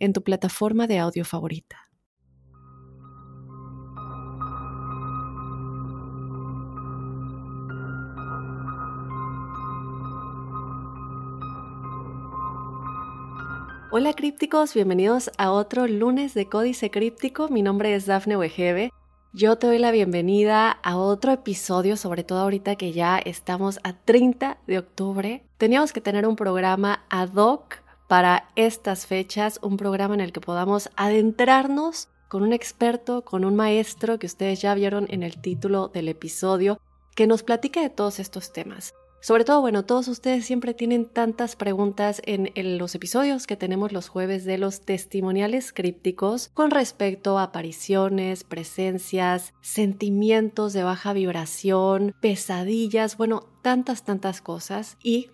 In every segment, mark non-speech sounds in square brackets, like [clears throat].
en tu plataforma de audio favorita. Hola crípticos, bienvenidos a otro lunes de Códice Críptico. Mi nombre es Dafne Wegebe. Yo te doy la bienvenida a otro episodio, sobre todo ahorita que ya estamos a 30 de octubre. Teníamos que tener un programa ad hoc para estas fechas, un programa en el que podamos adentrarnos con un experto, con un maestro que ustedes ya vieron en el título del episodio, que nos platique de todos estos temas. Sobre todo, bueno, todos ustedes siempre tienen tantas preguntas en, los episodios que tenemos los jueves de los testimoniales crípticos con respecto a apariciones, presencias, sentimientos de baja vibración, pesadillas, bueno, tantas, tantas cosas. Y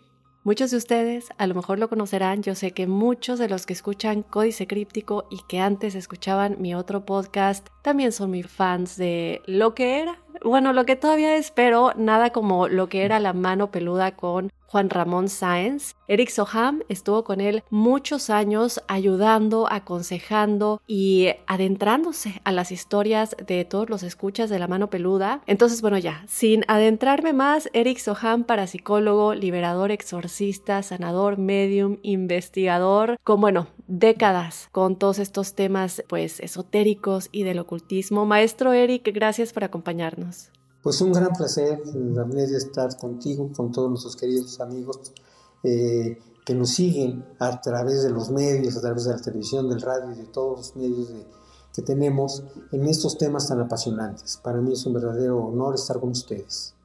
Muchos de ustedes a lo mejor lo conocerán, yo sé que muchos de los que escuchan Códice Críptico y que antes escuchaban mi otro podcast también son mis fans de lo que era, bueno, lo que todavía es, pero nada como lo que era la mano peluda con Juan Ramón Sáenz. Eric Soham estuvo con él muchos años ayudando, aconsejando y adentrándose a las historias de todos los escuchas de la mano peluda. Entonces, bueno, ya, sin adentrarme más, Eric Soham, parapsicólogo, liberador, exorcista, sanador, medium, investigador, con, bueno, décadas con todos estos temas, pues, esotéricos y del ocultismo. Maestro Eric, gracias por acompañarnos. Pues un gran placer, David, estar contigo, con todos nuestros queridos amigos eh, que nos siguen a través de los medios, a través de la televisión, del radio y de todos los medios que tenemos en estos temas tan apasionantes. Para mí es un verdadero honor estar con ustedes.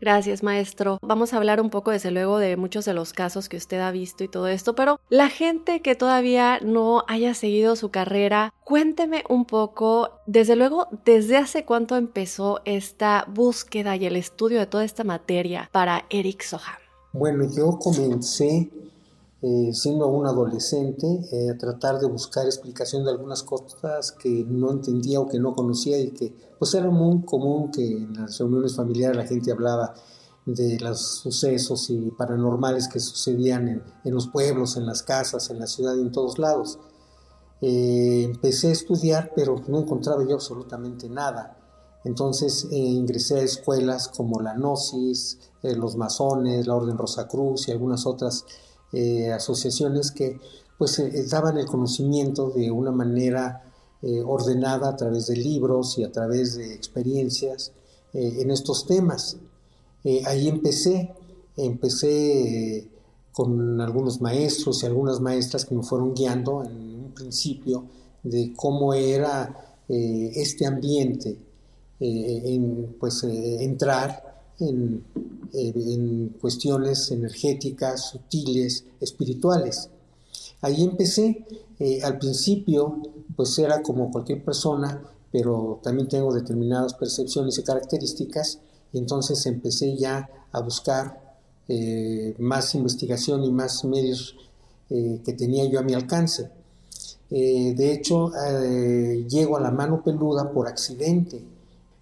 Gracias, maestro. Vamos a hablar un poco, desde luego, de muchos de los casos que usted ha visto y todo esto, pero la gente que todavía no haya seguido su carrera, cuénteme un poco, desde luego, desde hace cuánto empezó esta búsqueda y el estudio de toda esta materia para Eric Soham. Bueno, yo comencé eh, siendo un adolescente eh, tratar de buscar explicación de algunas cosas que no entendía o que no conocía y que pues era muy común que en las reuniones familiares la gente hablaba de los sucesos y paranormales que sucedían en, los pueblos, en las casas, en la ciudad y en todos lados. Eh, empecé a estudiar, pero no encontraba yo absolutamente nada. Entonces ingresé a escuelas como la Gnosis, los masones, la Orden Rosacruz y algunas otras eh, asociaciones que pues eh, daban el conocimiento de una manera eh, ordenada a través de libros y a través de experiencias en estos temas. ahí empecé, empecé con algunos maestros y algunas maestras que me fueron guiando en un principio de cómo era este ambiente, en, pues entrar en, cuestiones energéticas, sutiles, espirituales. Ahí empecé, eh, al principio pues era como cualquier persona, pero también tengo determinadas percepciones y características, y entonces empecé ya a buscar eh, más investigación y más medios eh, que tenía yo a mi alcance. de hecho, llego a la mano peluda por accidente.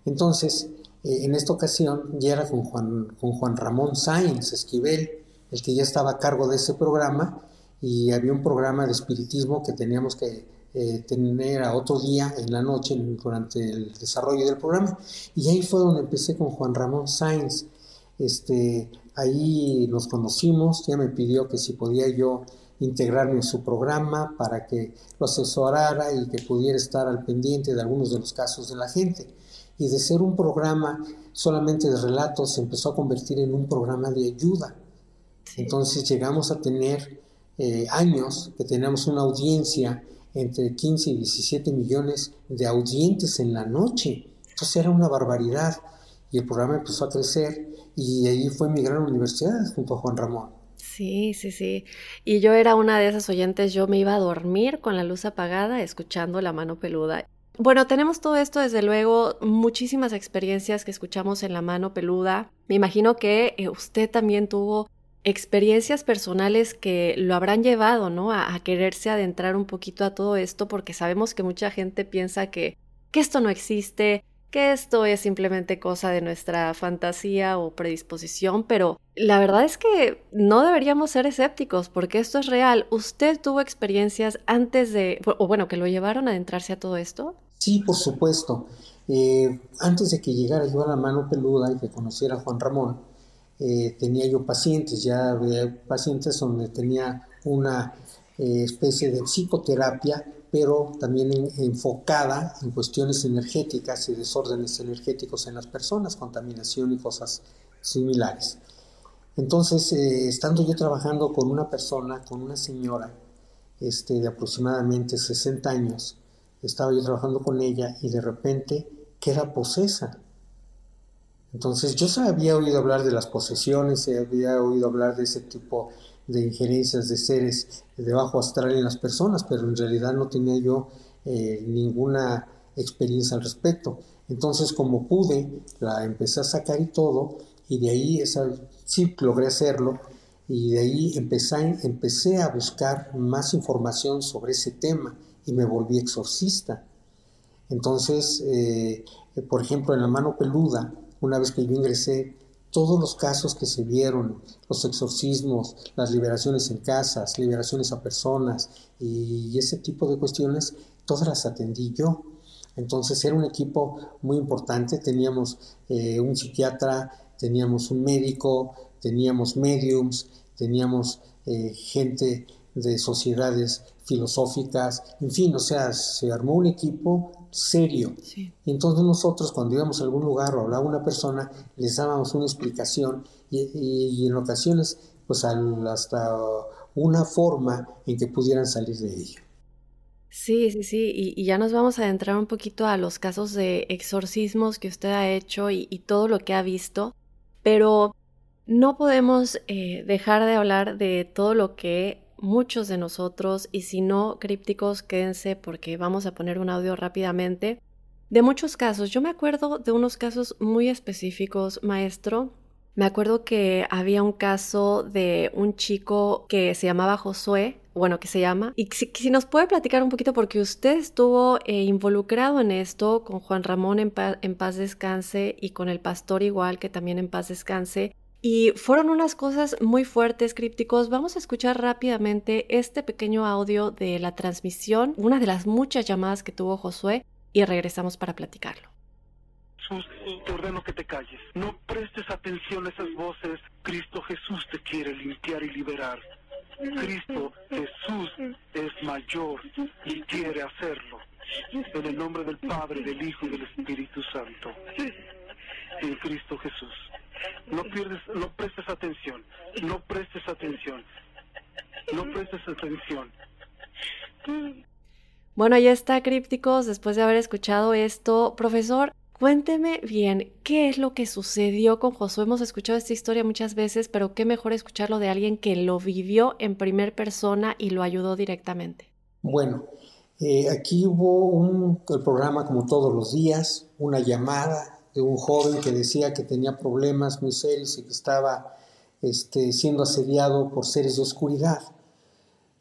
Entonces, eh, en esta ocasión ya era con Juan, con Juan Ramón Sáenz Esquivel, el que ya estaba a cargo de ese programa, y había un programa de espiritismo que teníamos que eh, tener a otro día en la noche durante el desarrollo del programa. Y ahí fue donde empecé con Juan Ramón Sáenz. Este, ahí nos conocimos, ya me pidió que si podía yo integrarme en su programa para que lo asesorara y que pudiera estar al pendiente de algunos de los casos de la gente y de ser un programa solamente de relatos se empezó a convertir en un programa de ayuda. Entonces llegamos a tener eh, años que teníamos una audiencia entre 15 y 17 millones de audientes en la noche. Entonces era una barbaridad y el programa empezó a crecer y ahí fue mi gran universidad junto a Juan Ramón. Sí, sí, sí. Y yo era una de esas oyentes, yo me iba a dormir con la luz apagada escuchando la mano peluda. Bueno, tenemos todo esto, desde luego, muchísimas experiencias que escuchamos en la mano peluda. Me imagino que eh, usted también tuvo experiencias personales que lo habrán llevado, ¿no? A, quererse adentrar un poquito a todo esto, porque sabemos que mucha gente piensa que, que esto no existe, que esto es simplemente cosa de nuestra fantasía o predisposición, pero la verdad es que no deberíamos ser escépticos porque esto es real. ¿Usted tuvo experiencias antes de, o bueno, que lo llevaron a adentrarse a todo esto? Sí, por supuesto. Eh, antes de que llegara yo a la mano peluda y que conociera a Juan Ramón, eh, tenía yo pacientes, ya había pacientes donde tenía una eh, especie de psicoterapia, pero también enfocada en cuestiones energéticas y desórdenes energéticos en las personas, contaminación y cosas similares. Entonces, estando yo trabajando con una persona, con una señora este, de aproximadamente 60 años, estaba yo trabajando con ella y de repente queda posesa. Entonces yo había oído hablar de las posesiones, había oído hablar de ese tipo de injerencias de seres de bajo astral en las personas, pero en realidad no tenía yo eh, ninguna experiencia al respecto. Entonces como pude, la empecé a sacar y todo, y de ahí esa, sí logré hacerlo, y de ahí empecé, a buscar más información sobre ese tema y me volví exorcista. Entonces, eh, por ejemplo, en la mano peluda, una vez que yo ingresé, todos los casos que se vieron, los exorcismos, las liberaciones en casas, liberaciones a personas y ese tipo de cuestiones, todas las atendí yo. Entonces era un equipo muy importante, teníamos eh, un psiquiatra, teníamos un médico, teníamos mediums, teníamos eh, gente de sociedades filosóficas, en fin, o sea, se armó un equipo serio. Y entonces nosotros cuando íbamos a algún lugar o hablaba una persona, les dábamos una explicación y, en ocasiones pues hasta una forma en que pudieran salir de ello. Sí, sí, sí, y, ya nos vamos a adentrar un poquito a los casos de exorcismos que usted ha hecho y, todo lo que ha visto, pero no podemos eh, dejar de hablar de todo lo que muchos de nosotros, y si no crípticos, quédense porque vamos a poner un audio rápidamente, de muchos casos. Yo me acuerdo de unos casos muy específicos, maestro. Me acuerdo que había un caso de un chico que se llamaba Josué, bueno, que se llama, y si, nos puede platicar un poquito porque usted estuvo eh, involucrado en esto con Juan Ramón en, en paz descanse y con el pastor igual que también en paz descanse. Y fueron unas cosas muy fuertes, crípticos. Vamos a escuchar rápidamente este pequeño audio de la transmisión, una de las muchas llamadas que tuvo Josué, y regresamos para platicarlo. Jesús, te ordeno que te calles. No prestes atención a esas voces. Cristo Jesús te quiere limpiar y liberar. Cristo Jesús es mayor y quiere hacerlo. En el nombre del Padre, del Hijo y del Espíritu Santo. En Cristo Jesús. No pierdes, no prestes atención, no prestes atención, no prestes atención. Bueno, ya está, crípticos, después de haber escuchado esto, profesor, cuénteme bien, ¿qué es lo que sucedió con Josué? Hemos escuchado esta historia muchas veces, pero qué mejor escucharlo de alguien que lo vivió en primer persona y lo ayudó directamente. Bueno, eh, aquí hubo un, el programa como todos los días, una llamada de un joven que decía que tenía problemas muy serios y que estaba este, siendo asediado por seres de oscuridad.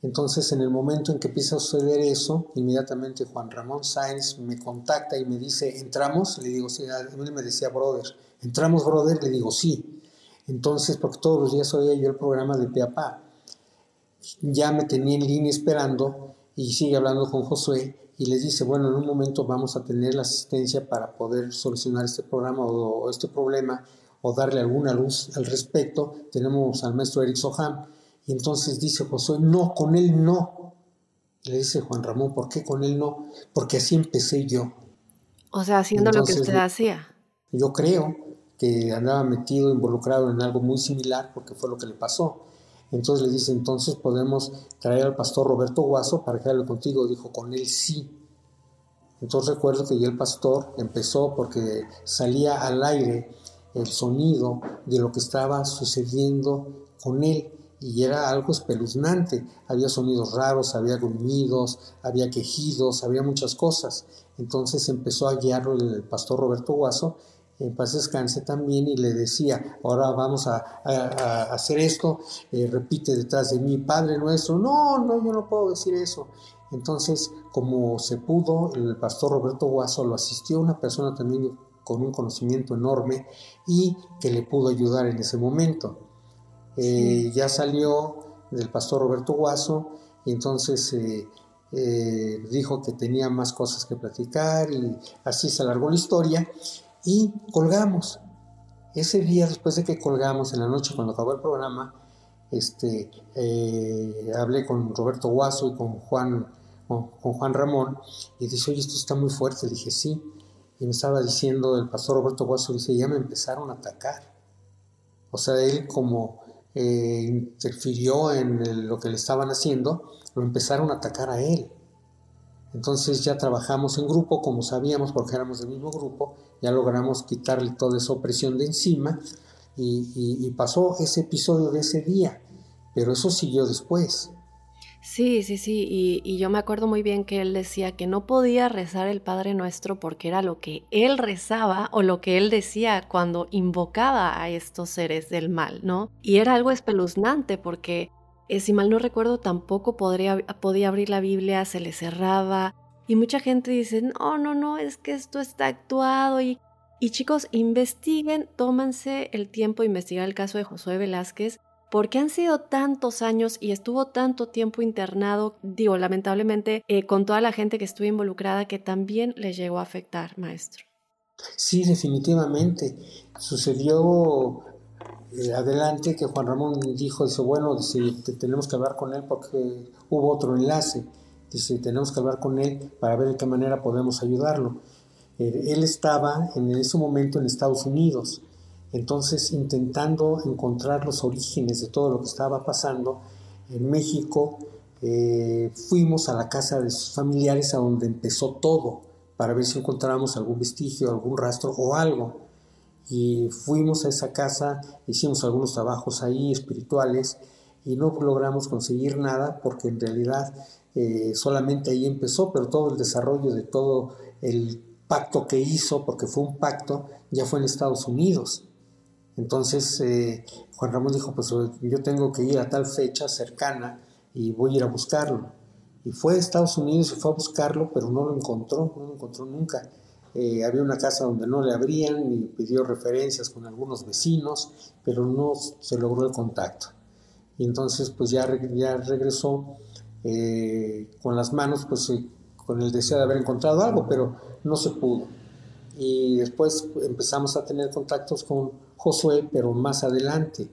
Entonces, en el momento en que empieza a suceder eso, inmediatamente Juan Ramón Sáenz me contacta y me dice, ¿entramos? Le digo, sí, él me decía, brother, ¿entramos, brother? Le digo, sí. Entonces, porque todos los días oía yo el programa de Peapá. Ya me tenía en línea esperando y sigue hablando con Josué y les dice, bueno, en un momento vamos a tener la asistencia para poder solucionar este programa o, este problema o darle alguna luz al respecto. Tenemos al maestro Eric Soham y entonces dice Josué, no, con él no. Le dice Juan Ramón, ¿por qué con él no? Porque así empecé yo. O sea, haciendo lo que usted hacía. Yo creo que andaba metido, involucrado en algo muy similar porque fue lo que le pasó. Entonces le dice, entonces podemos traer al pastor Roberto Guaso para que hable contigo. Dijo, con él sí. Entonces recuerdo que ya el pastor empezó porque salía al aire el sonido de lo que estaba sucediendo con él y era algo espeluznante. Había sonidos raros, había gruñidos, había quejidos, había muchas cosas. Entonces empezó a guiarlo el pastor Roberto Guaso, en paz descanse también, y le decía, ahora vamos a, hacer esto, eh, repite detrás de mí, Padre nuestro, no, no, yo no puedo decir eso. Entonces, como se pudo, el pastor Roberto Guaso lo asistió una persona también con un conocimiento enorme y que le pudo ayudar en ese momento. Eh, ya salió del pastor Roberto Guaso y entonces eh, eh, dijo que tenía más cosas que platicar y así se alargó la historia y colgamos. Ese día después de que colgamos en la noche cuando acabó el programa, este, hablé con Roberto Guaso y con Juan, con, Juan Ramón y dice, oye, esto está muy fuerte. Dije, sí. Y me estaba diciendo el pastor Roberto Guaso, dice, ya me empezaron a atacar. O sea, él como eh, interfirió en lo que le estaban haciendo, lo empezaron a atacar a él. Entonces ya trabajamos en grupo, como sabíamos, porque éramos del mismo grupo, ya logramos quitarle toda esa opresión de encima y pasó ese episodio de ese día, pero eso siguió después. Sí, sí, sí, y, yo me acuerdo muy bien que él decía que no podía rezar el Padre Nuestro porque era lo que él rezaba o lo que él decía cuando invocaba a estos seres del mal, ¿no? Y era algo espeluznante porque, eh, si mal no recuerdo, tampoco podría, podía abrir la Biblia, se le cerraba, y mucha gente dice, no, no, no, es que esto está actuado y... Chicos, investiguen, tómanse el tiempo de investigar el caso de Josué Velázquez porque han sido tantos años y estuvo tanto tiempo internado, digo, lamentablemente, eh, con toda la gente que estuvo involucrada, que también le llegó a afectar, maestro. Sí, definitivamente. Sucedió eh, adelante que Juan Ramón dijo, dice, bueno, dice, tenemos que hablar con él porque hubo otro enlace. Dice, tenemos que hablar con él para ver de qué manera podemos ayudarlo. Eh, él estaba en ese momento en Estados Unidos entonces, intentando encontrar los orígenes de todo lo que estaba pasando, en México eh, fuimos a la casa de sus familiares a donde empezó todo, para ver si encontrábamos algún vestigio, algún rastro o algo. Y fuimos a esa casa, hicimos algunos trabajos ahí espirituales y no logramos conseguir nada porque en realidad eh, solamente ahí empezó, pero todo el desarrollo de todo el pacto que hizo, porque fue un pacto, ya fue en Estados Unidos. Entonces eh, Juan Ramón dijo, pues yo tengo que ir a tal fecha cercana y voy a ir a buscarlo. Y fue a Estados Unidos y fue a buscarlo, pero no lo encontró, no lo encontró nunca. Eh, había una casa donde no le abrían y pidió referencias con algunos vecinos, pero no se logró el contacto. Y entonces pues ya, ya regresó eh, con las manos, pues con el deseo de haber encontrado algo, pero no se pudo. Y después empezamos a tener contactos con Josué, pero más adelante.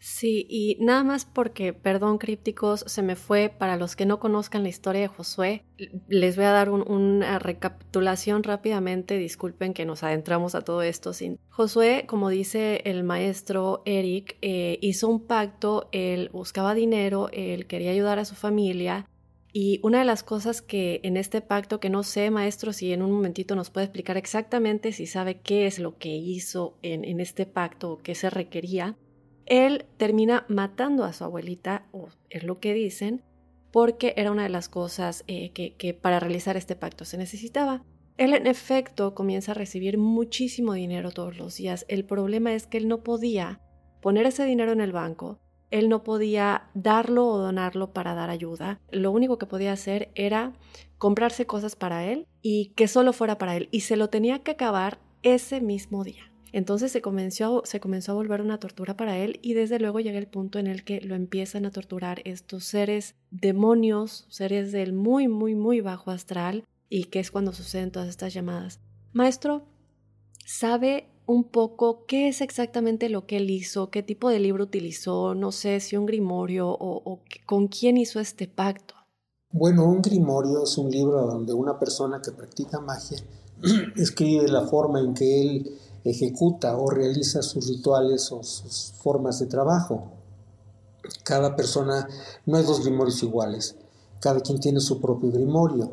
Sí, y nada más porque, perdón crípticos, se me fue, para los que no conozcan la historia de Josué, les voy a dar una recapitulación rápidamente, disculpen que nos adentramos a todo esto sin... Josué, como dice el maestro Eric, eh, hizo un pacto, él buscaba dinero, él quería ayudar a su familia, y una de las cosas que en este pacto, que no sé, maestro, si en un momentito nos puede explicar exactamente si sabe qué es lo que hizo en, este pacto qué se requería, él termina matando a su abuelita, o es lo que dicen, porque era una de las cosas eh, que, que para realizar este pacto se necesitaba. Él en efecto comienza a recibir muchísimo dinero todos los días. El problema es que él no podía poner ese dinero en el banco él no podía darlo o donarlo para dar ayuda. Lo único que podía hacer era comprarse cosas para él y que solo fuera para él. Y se lo tenía que acabar ese mismo día. Entonces se comenzó, se comenzó a volver una tortura para él y desde luego llega el punto en el que lo empiezan a torturar estos seres demonios, seres del muy, muy, muy bajo astral y que es cuando suceden todas estas llamadas. Maestro, ¿sabe un poco qué es exactamente lo que él hizo, qué tipo de libro utilizó, no sé si un grimorio o, con quién hizo este pacto. Bueno, un grimorio es un libro donde una persona que practica magia [clears throat] escribe la forma en que él ejecuta o realiza sus rituales o sus formas de trabajo. Cada persona, no hay dos grimorios iguales, cada quien tiene su propio grimorio.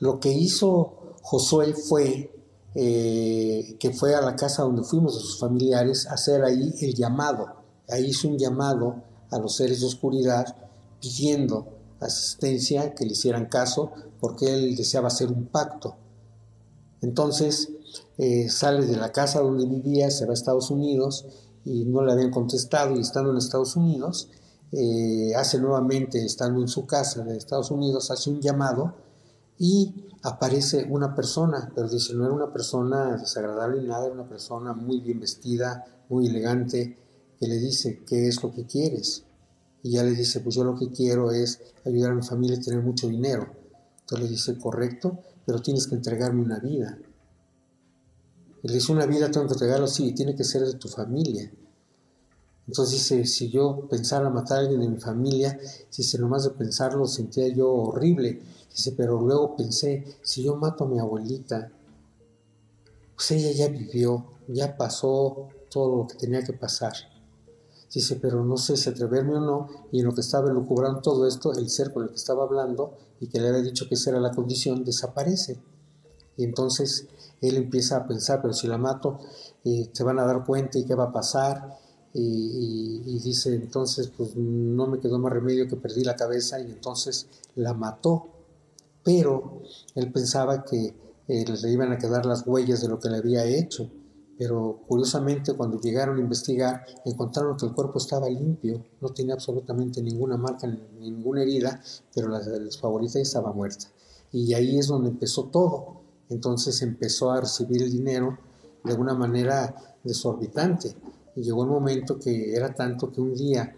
Lo que hizo Josué fue eh, que fue a la casa donde fuimos de sus familiares a hacer ahí el llamado. Ahí hizo un llamado a los seres de oscuridad pidiendo asistencia, que le hicieran caso, porque él deseaba hacer un pacto. Entonces eh, sale de la casa donde vivía, se va a Estados Unidos y no le habían contestado y estando en Estados Unidos, eh, hace nuevamente, estando en su casa de Estados Unidos, hace un llamado y aparece una persona, pero dice, no era una persona desagradable ni nada, era una persona muy bien vestida, muy elegante, que le dice, ¿qué es lo que quieres? Y ya le dice, pues yo lo que quiero es ayudar a mi familia a tener mucho dinero. Entonces le dice, correcto, pero tienes que entregarme una vida. Y le dice, una vida tengo que entregarlo, sí, tiene que ser de tu familia. Entonces dice, si yo pensara matar a alguien de mi familia, dice, nomás de pensarlo sentía yo horrible. Dice, pero luego pensé, si yo mato a mi abuelita, pues ella ya vivió, ya pasó todo lo que tenía que pasar. Dice, pero no sé si atreverme o no, y en lo que estaba elucubrando todo esto, el ser con el que estaba hablando y que le había dicho que esa era la condición, desaparece. Y entonces él empieza a pensar, pero si la mato, eh, se van a dar cuenta y qué va a pasar. Y, dice, entonces, pues no me quedó más remedio que perdí la cabeza y entonces la mató. Pero él pensaba que eh, le iban a quedar las huellas de lo que le había hecho pero curiosamente cuando llegaron a investigar encontraron que el cuerpo estaba limpio, no tenía absolutamente ninguna marca, ninguna herida, pero la, la favorita estaba muerta. Y ahí es donde empezó todo. Entonces empezó a recibir el dinero de una manera desorbitante. Y llegó el momento que era tanto que un día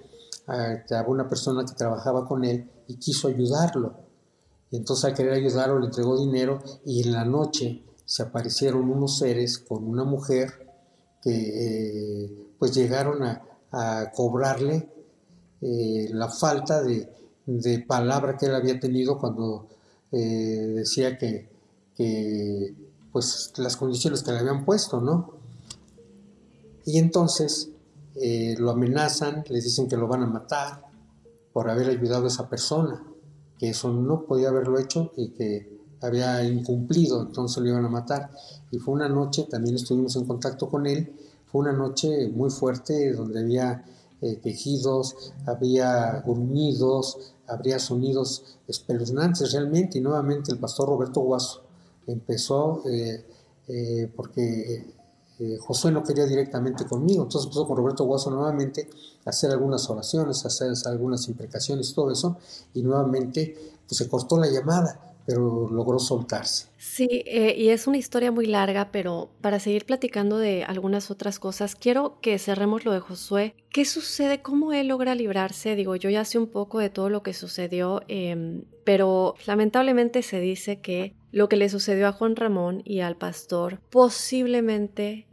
había una persona que trabajaba con él y quiso ayudarlo. Y entonces al querer ayudarlo le entregó dinero y en la noche se aparecieron unos seres con una mujer que eh, pues llegaron a, cobrarle eh, la falta de, palabra que él había tenido cuando eh, decía que, pues las condiciones que le habían puesto, ¿no? Y entonces lo amenazan, les dicen que lo van a matar por haber ayudado a esa persona, que eso no podía haberlo hecho y que había incumplido, entonces lo iban a matar. Y fue una noche, también estuvimos en contacto con él, fue una noche muy fuerte donde había eh, quejidos, había gruñidos, habría sonidos espeluznantes realmente. Y nuevamente el pastor Roberto Guaso empezó, eh, eh, porque Josué no quería directamente conmigo, entonces empezó con Roberto Guaso nuevamente a hacer algunas oraciones, a hacer algunas imprecaciones, todo eso, y nuevamente pues, se cortó la llamada pero logró soltarse. Sí, eh, y es una historia muy larga, pero para seguir platicando de algunas otras cosas, quiero que cerremos lo de Josué. ¿Qué sucede? ¿Cómo él logra librarse? Digo, yo ya sé un poco de todo lo que sucedió, em, pero lamentablemente se dice que lo que le sucedió a Juan Ramón y al pastor posiblemente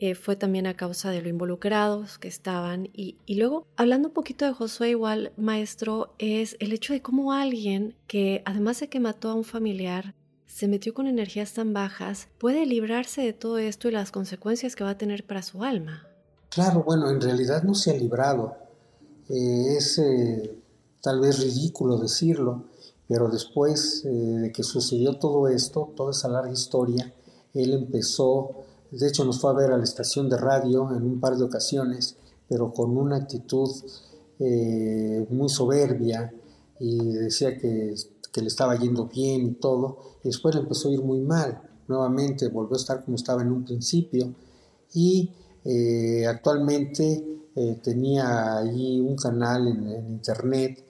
eh, fue también a causa de lo involucrados que estaban. Y, luego, hablando un poquito de Josué igual, maestro, es el hecho de cómo alguien que, además de que mató a un familiar, se metió con energías tan bajas, puede librarse de todo esto y las consecuencias que va a tener para su alma. Claro, bueno, en realidad no se ha librado. Eh, es eh, tal vez ridículo decirlo, pero después de que sucedió todo esto, toda esa larga historia, él empezó de hecho, nos fue a ver a la estación de radio en un par de ocasiones, pero con una actitud eh, muy soberbia y decía que, le estaba yendo bien y todo. Y después le empezó a ir muy mal. Nuevamente volvió a estar como estaba en un principio. Y eh, actualmente eh, tenía allí un canal en, en internet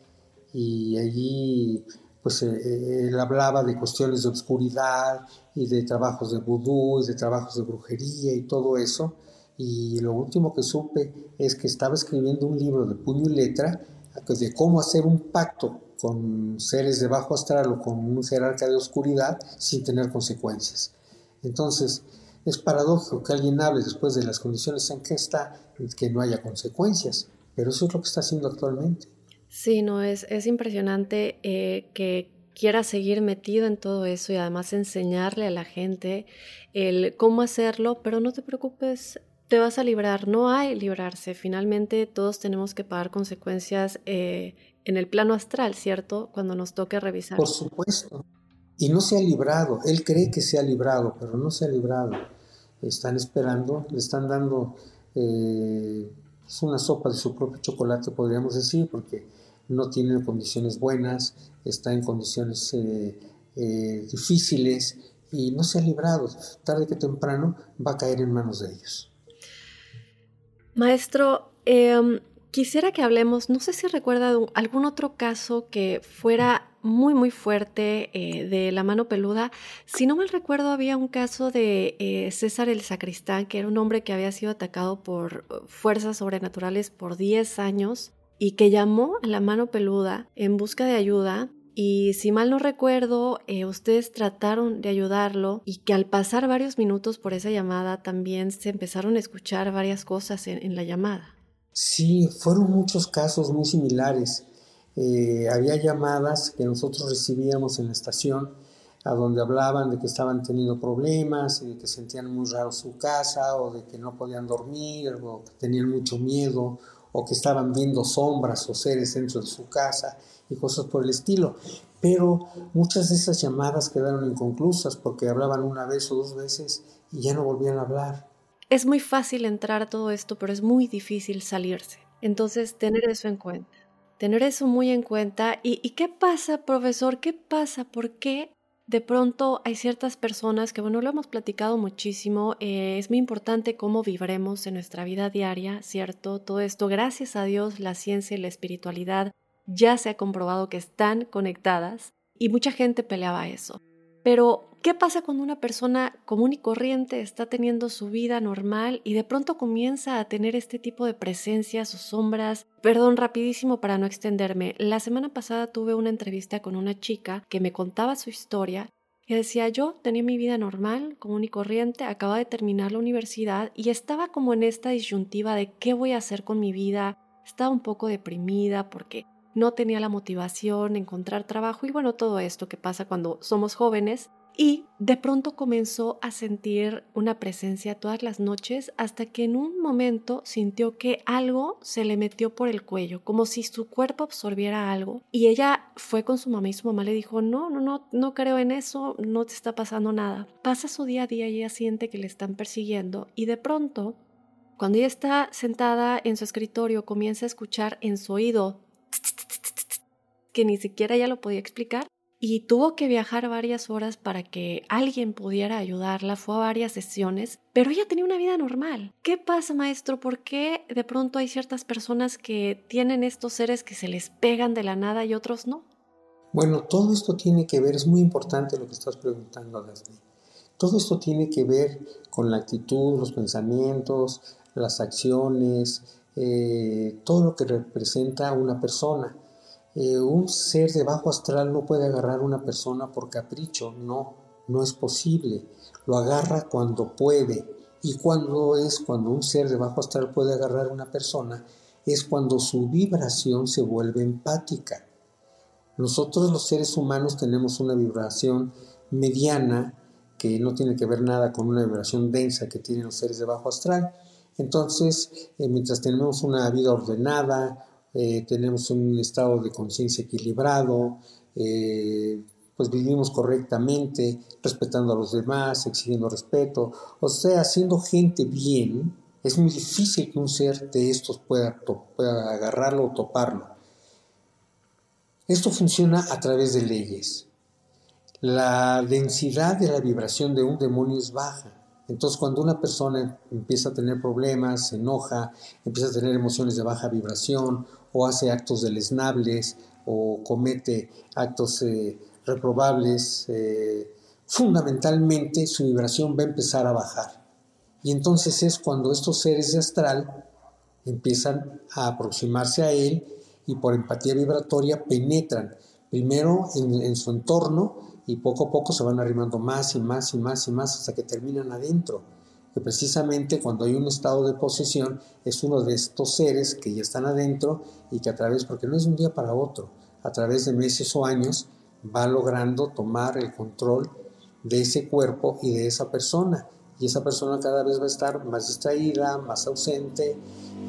y allí pues él hablaba de cuestiones de obscuridad y de trabajos de vudú y de trabajos de brujería y todo eso. Y lo último que supe es que estaba escribiendo un libro de puño y letra de cómo hacer un pacto con seres de bajo astral o con un jerarca de oscuridad sin tener consecuencias. Entonces, es paradójico que alguien hable después de las condiciones en que está, que no haya consecuencias, pero eso es lo que está haciendo actualmente. Sí, no, es, es impresionante eh, que quiera seguir metido en todo eso y además enseñarle a la gente el cómo hacerlo, pero no te preocupes, te vas a librar, no hay librarse, finalmente todos tenemos que pagar consecuencias eh, en el plano astral, ¿cierto? Cuando nos toque revisar. Por supuesto, y no se ha librado, él cree que se ha librado, pero no se ha librado, están esperando, le están dando... Eh, una sopa de su propio chocolate, podríamos decir, porque no tiene condiciones buenas, está en condiciones eh, eh, difíciles y no se ha librado. Tarde que temprano va a caer en manos de ellos. Maestro, em, quisiera que hablemos, no sé si recuerda algún otro caso que fuera muy, muy fuerte eh, de la mano peluda. Si no mal recuerdo, había un caso de César el Sacristán, que era un hombre que había sido atacado por fuerzas sobrenaturales por 10 años y que llamó a la mano peluda en busca de ayuda. Y si mal no recuerdo, eh, ustedes trataron de ayudarlo y que al pasar varios minutos por esa llamada también se empezaron a escuchar varias cosas en la llamada. Sí, fueron muchos casos muy similares. Eh, había llamadas que nosotros recibíamos en la estación a donde hablaban de que estaban teniendo problemas y de que sentían muy raro su casa o de que no podían dormir o que tenían mucho miedo o que estaban viendo sombras o seres dentro de su casa y cosas por el estilo. Pero muchas de esas llamadas quedaron inconclusas porque hablaban una vez o dos veces y ya no volvían a hablar. Es muy fácil entrar a todo esto, pero es muy difícil salirse. Entonces, tener eso en cuenta tener eso muy en cuenta. ¿Y, qué pasa, profesor? ¿Qué pasa? ¿Por qué de pronto hay ciertas personas que, bueno, lo hemos platicado muchísimo, eh, es muy importante cómo vivremos en nuestra vida diaria, ¿cierto? Todo esto, gracias a Dios, la ciencia y la espiritualidad ya se ha comprobado que están conectadas y mucha gente peleaba eso. Pero ¿Qué pasa cuando una persona común y corriente está teniendo su vida normal y de pronto comienza a tener este tipo de presencias o sombras? Perdón, rapidísimo para no extenderme. La semana pasada tuve una entrevista con una chica que me contaba su historia y decía yo tenía mi vida normal, común y corriente, acaba de terminar la universidad y estaba como en esta disyuntiva de qué voy a hacer con mi vida. Estaba un poco deprimida porque no tenía la motivación, encontrar trabajo y bueno, todo esto que pasa cuando somos jóvenes y de pronto comenzó a sentir una presencia todas las noches hasta que en un momento sintió que algo se le metió por el cuello, como si su cuerpo absorbiera algo. Y ella fue con su mamá y su mamá le dijo, no, no, no, no creo en eso, no te está pasando nada. Pasa su día a día y ella siente que le están persiguiendo y de pronto, cuando ella está sentada en su escritorio, comienza a escuchar en su oído que ni siquiera ella lo podía explicar y tuvo que viajar varias horas para que alguien pudiera ayudarla, fue a varias sesiones, pero ella tenía una vida normal. ¿Qué pasa, maestro? ¿Por qué de pronto hay ciertas personas que tienen estos seres que se les pegan de la nada y otros no? Bueno, todo esto tiene que ver, es muy importante lo que estás preguntando, Daphne. Todo esto tiene que ver con la actitud, los pensamientos, las acciones, eh, todo lo que representa una persona. Eh, un ser de bajo astral no puede agarrar una persona por capricho, no, no es posible. Lo agarra cuando puede. Y cuando es cuando un ser de bajo astral puede agarrar una persona, es cuando su vibración se vuelve empática. Nosotros los seres humanos tenemos una vibración mediana que no tiene que ver nada con una vibración densa que tienen los seres de bajo astral. Entonces, eh, mientras tenemos una vida ordenada, eh, tenemos un estado de conciencia equilibrado, eh, pues vivimos correctamente, respetando a los demás, exigiendo respeto, o sea, siendo gente bien, es muy difícil que un ser de estos pueda, pueda agarrarlo o toparlo. Esto funciona a través de leyes. La densidad de la vibración de un demonio es baja. Entonces, cuando una persona empieza a tener problemas, se enoja, empieza a tener emociones de baja vibración o hace actos deleznables o comete actos eh, reprobables, eh, fundamentalmente su vibración va a empezar a bajar. Y entonces es cuando estos seres de astral empiezan a aproximarse a él y por empatía vibratoria penetran primero en, en su entorno y poco a poco se van arrimando más y más y más y más hasta que terminan adentro que precisamente cuando hay un estado de posesión es uno de estos seres que ya están adentro y que a través, porque no es de un día para otro, a través de meses o años va logrando tomar el control de ese cuerpo y de esa persona. Y esa persona cada vez va a estar más distraída, más ausente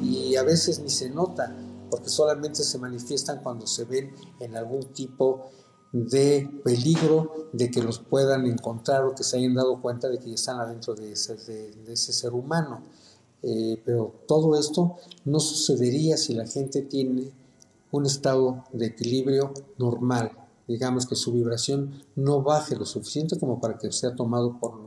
y a veces ni se nota, porque solamente se manifiestan cuando se ven en algún tipo de peligro de que los puedan encontrar o que se hayan dado cuenta de que están adentro de ese, de, ese ser humano. eh, pero todo esto no sucedería si la gente tiene un estado de equilibrio normal, digamos que su vibración no baje lo suficiente como para que sea tomado por,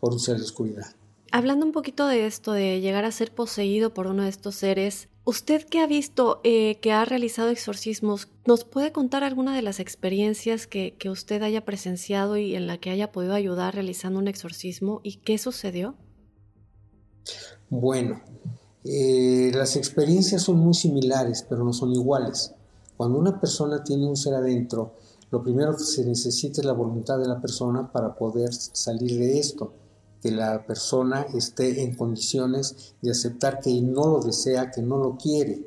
por un ser de oscuridad. Hablando un poquito de esto, de llegar a ser poseído por uno de estos seres, usted que ha visto, eh, que ha realizado exorcismos, ¿nos puede contar alguna de las experiencias que, que, usted haya presenciado y en la que haya podido ayudar realizando un exorcismo y qué sucedió? Bueno, eh, las experiencias son muy similares, pero no son iguales. Cuando una persona tiene un ser adentro, lo primero que se necesita es la voluntad de la persona para poder salir de esto, que la persona esté en condiciones de aceptar que no lo desea, que no lo quiere.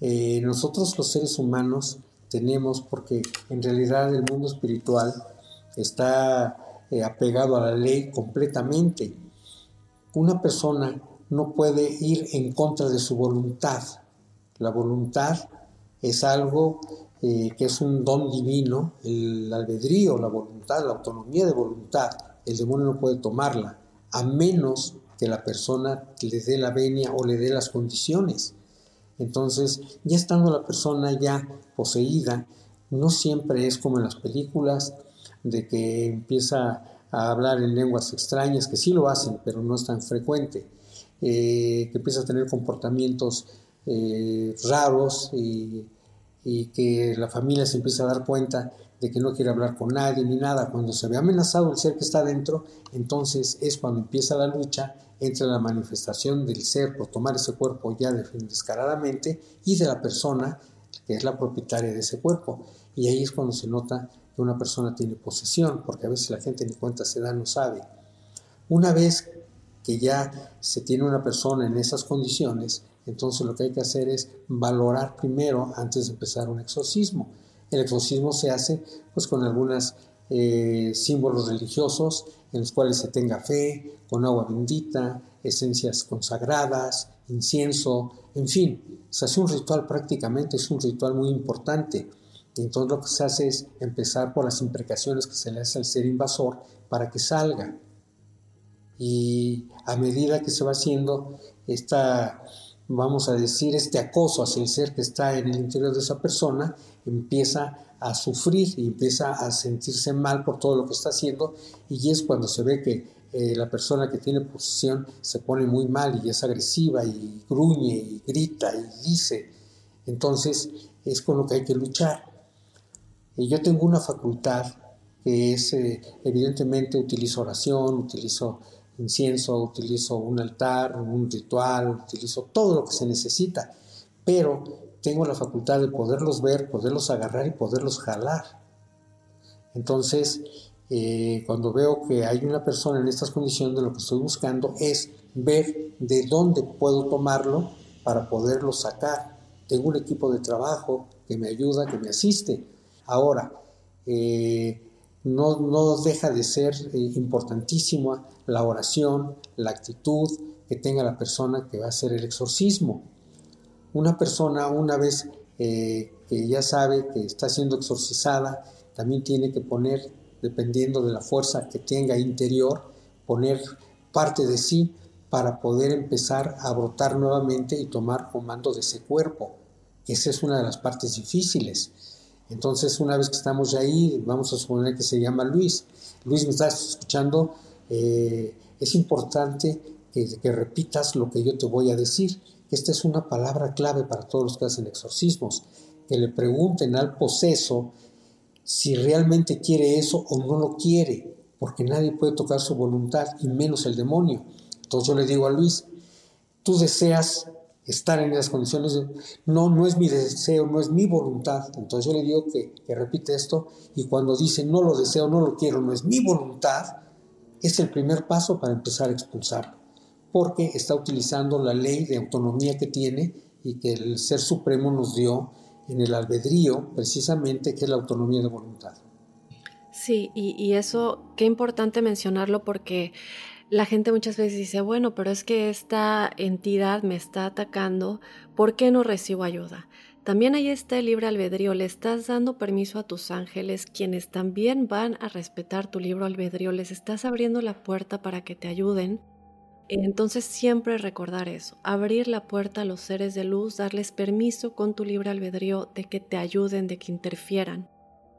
Eh, nosotros los seres humanos tenemos, porque en realidad el mundo espiritual está eh, apegado a la ley completamente. Una persona no puede ir en contra de su voluntad. La voluntad es algo eh, que es un don divino, el albedrío, la voluntad, la autonomía de voluntad. El demonio no puede tomarla, a menos que la persona le dé la venia o le dé las condiciones. Entonces, ya estando la persona ya poseída, no siempre es como en las películas, de que empieza a hablar en lenguas extrañas, que sí lo hacen, pero no es tan frecuente. Eh, que empieza a tener comportamientos eh, raros y, que la familia se empieza a dar cuenta de que no quiere hablar con nadie ni nada. Cuando se ve amenazado el ser que está dentro, entonces es cuando empieza la lucha entre la manifestación del ser por tomar ese cuerpo ya descaradamente y de la persona que es la propietaria de ese cuerpo. Y ahí es cuando se nota que una persona tiene posesión, porque a veces la gente ni cuenta se da, no sabe. Una vez que ya se tiene una persona en esas condiciones, entonces lo que hay que hacer es valorar primero antes de empezar un exorcismo. El exorcismo se hace pues con algunos eh, símbolos religiosos en los cuales se tenga fe, con agua bendita, esencias consagradas, incienso, en fin, se hace un ritual prácticamente, es un ritual muy importante. entonces lo que se hace es empezar por las imprecaciones que se le hace al ser invasor para que salga y a medida que se va haciendo esta, vamos a decir, este acoso hacia el ser que está en el interior de esa persona, empieza a sufrir y empieza a sentirse mal por todo lo que está haciendo y es cuando se ve que eh, la persona que tiene posesión se pone muy mal y es agresiva y gruñe y grita y dice. Entonces es con lo que hay que luchar. Y yo tengo una facultad que es, eh, evidentemente, utilizo oración, utilizo incienso, utilizo un altar, un ritual, utilizo todo lo que se necesita, pero tengo la facultad de poderlos ver, poderlos agarrar y poderlos jalar. Entonces, eh, cuando veo que hay una persona en estas condiciones, lo que estoy buscando es ver de dónde puedo tomarlo para poderlo sacar. Tengo un equipo de trabajo que me ayuda, que me asiste. Ahora, eh, no, no deja de ser eh, importantísima la oración, la actitud que tenga la persona que va a hacer el exorcismo. Una persona una vez eh, que ya sabe que está siendo exorcizada, también tiene que poner, dependiendo de la fuerza que tenga interior, poner parte de sí para poder empezar a brotar nuevamente y tomar comando de ese cuerpo. Esa es una de las partes difíciles entonces, una vez que estamos ahí, vamos a suponer que se llama Luis. Luis, ¿me estás escuchando? Eh, es importante que, repitas lo que yo te voy a decir. Esta es una palabra clave para todos los que hacen exorcismos. Que le pregunten al poseso si realmente quiere eso o no lo quiere, porque nadie puede tocar su voluntad, y menos el demonio. Entonces yo le digo a Luis, tú deseas estar en esas condiciones. No, no es mi deseo, no es mi voluntad. Entonces yo le digo que, que repite esto y cuando dice no lo deseo, no lo quiero, no es mi voluntad, es el primer paso para empezar a expulsarlo. Porque está utilizando la ley de autonomía que tiene y que el Ser Supremo nos dio en el albedrío, precisamente, que es la autonomía de voluntad. Sí, y, y eso, qué importante mencionarlo porque la gente muchas veces dice, bueno, pero es que esta entidad me está atacando, ¿por qué no recibo ayuda? También ahí está el libre albedrío, le estás dando permiso a tus ángeles, quienes también van a respetar tu libre albedrío, les estás abriendo la puerta para que te ayuden, Entonces siempre recordar eso, abrir la puerta a los seres de luz, darles permiso con tu libre albedrío de que te ayuden, de que interfieran.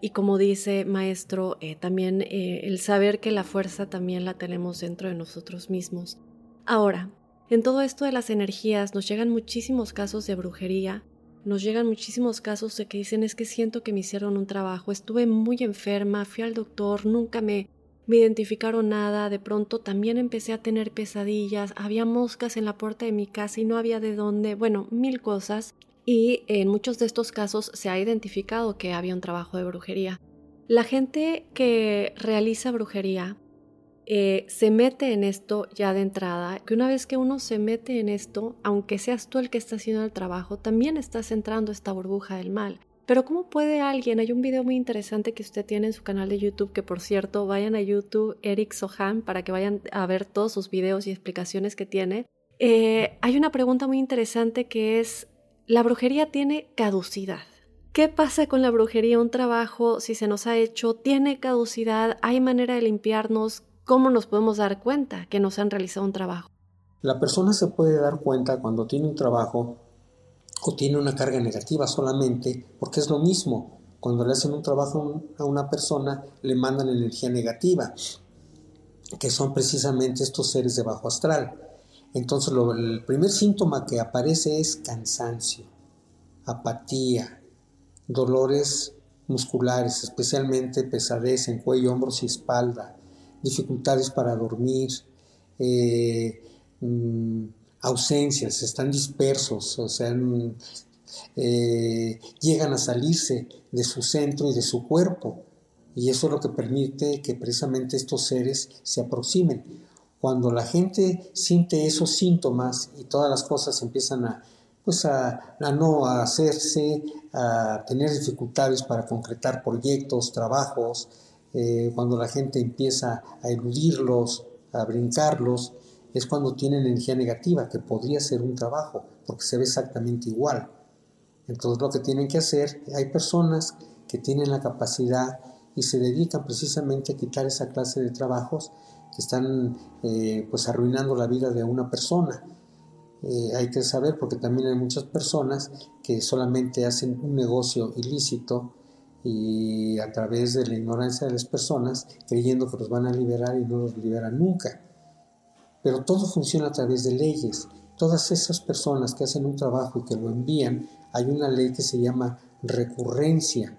Y como dice maestro, eh, también eh, el saber que la fuerza también la tenemos dentro de nosotros mismos. Ahora, en todo esto de las energías nos llegan muchísimos casos de brujería, nos llegan muchísimos casos de que dicen es que siento que me hicieron un trabajo, estuve muy enferma, fui al doctor, nunca me me identificaron nada, de pronto también empecé a tener pesadillas, había moscas en la puerta de mi casa y no había de dónde, bueno, mil cosas. Y en muchos de estos casos se ha identificado que había un trabajo de brujería. La gente que realiza brujería eh, se mete en esto ya de entrada, que una vez que uno se mete en esto, aunque seas tú el que está haciendo el trabajo, también estás entrando esta burbuja del mal. Pero ¿cómo puede alguien? Hay un video muy interesante que usted tiene en su canal de YouTube, que por cierto, vayan a YouTube Eric Sohan para que vayan a ver todos sus videos y explicaciones que tiene. Eh, hay una pregunta muy interesante que es, ¿la brujería tiene caducidad? ¿Qué pasa con la brujería? Un trabajo, si se nos ha hecho, tiene caducidad, hay manera de limpiarnos, ¿cómo nos podemos dar cuenta que nos han realizado un trabajo? La persona se puede dar cuenta cuando tiene un trabajo o tiene una carga negativa solamente, porque es lo mismo. Cuando le hacen un trabajo a una persona, le mandan energía negativa, que son precisamente estos seres de bajo astral. Entonces, el primer síntoma que aparece es cansancio, apatía, dolores musculares, especialmente pesadez en cuello, hombros y espalda, dificultades para dormir, eh, mm, ausencias, están dispersos, o sea, eh, llegan a salirse de su centro y de su cuerpo. Y eso es lo que permite que precisamente estos seres se aproximen. Cuando la gente siente esos síntomas y todas las cosas empiezan a, pues a, no hacerse, a tener dificultades para concretar proyectos, trabajos, eh, cuando la gente empieza a eludirlos, a brincarlos, es cuando tienen energía negativa, que podría ser un trabajo, porque se ve exactamente igual. Entonces lo que tienen que hacer, hay personas que tienen la capacidad y se dedican precisamente a quitar esa clase de trabajos que están eh, pues arruinando la vida de una persona. Eh, hay que saber porque también hay muchas personas que solamente hacen un negocio ilícito y a través de la ignorancia de las personas creyendo que los van a liberar y no los liberan nunca. Pero todo funciona a través de leyes. Todas esas personas que hacen un trabajo y que lo envían, hay una ley que se llama recurrencia.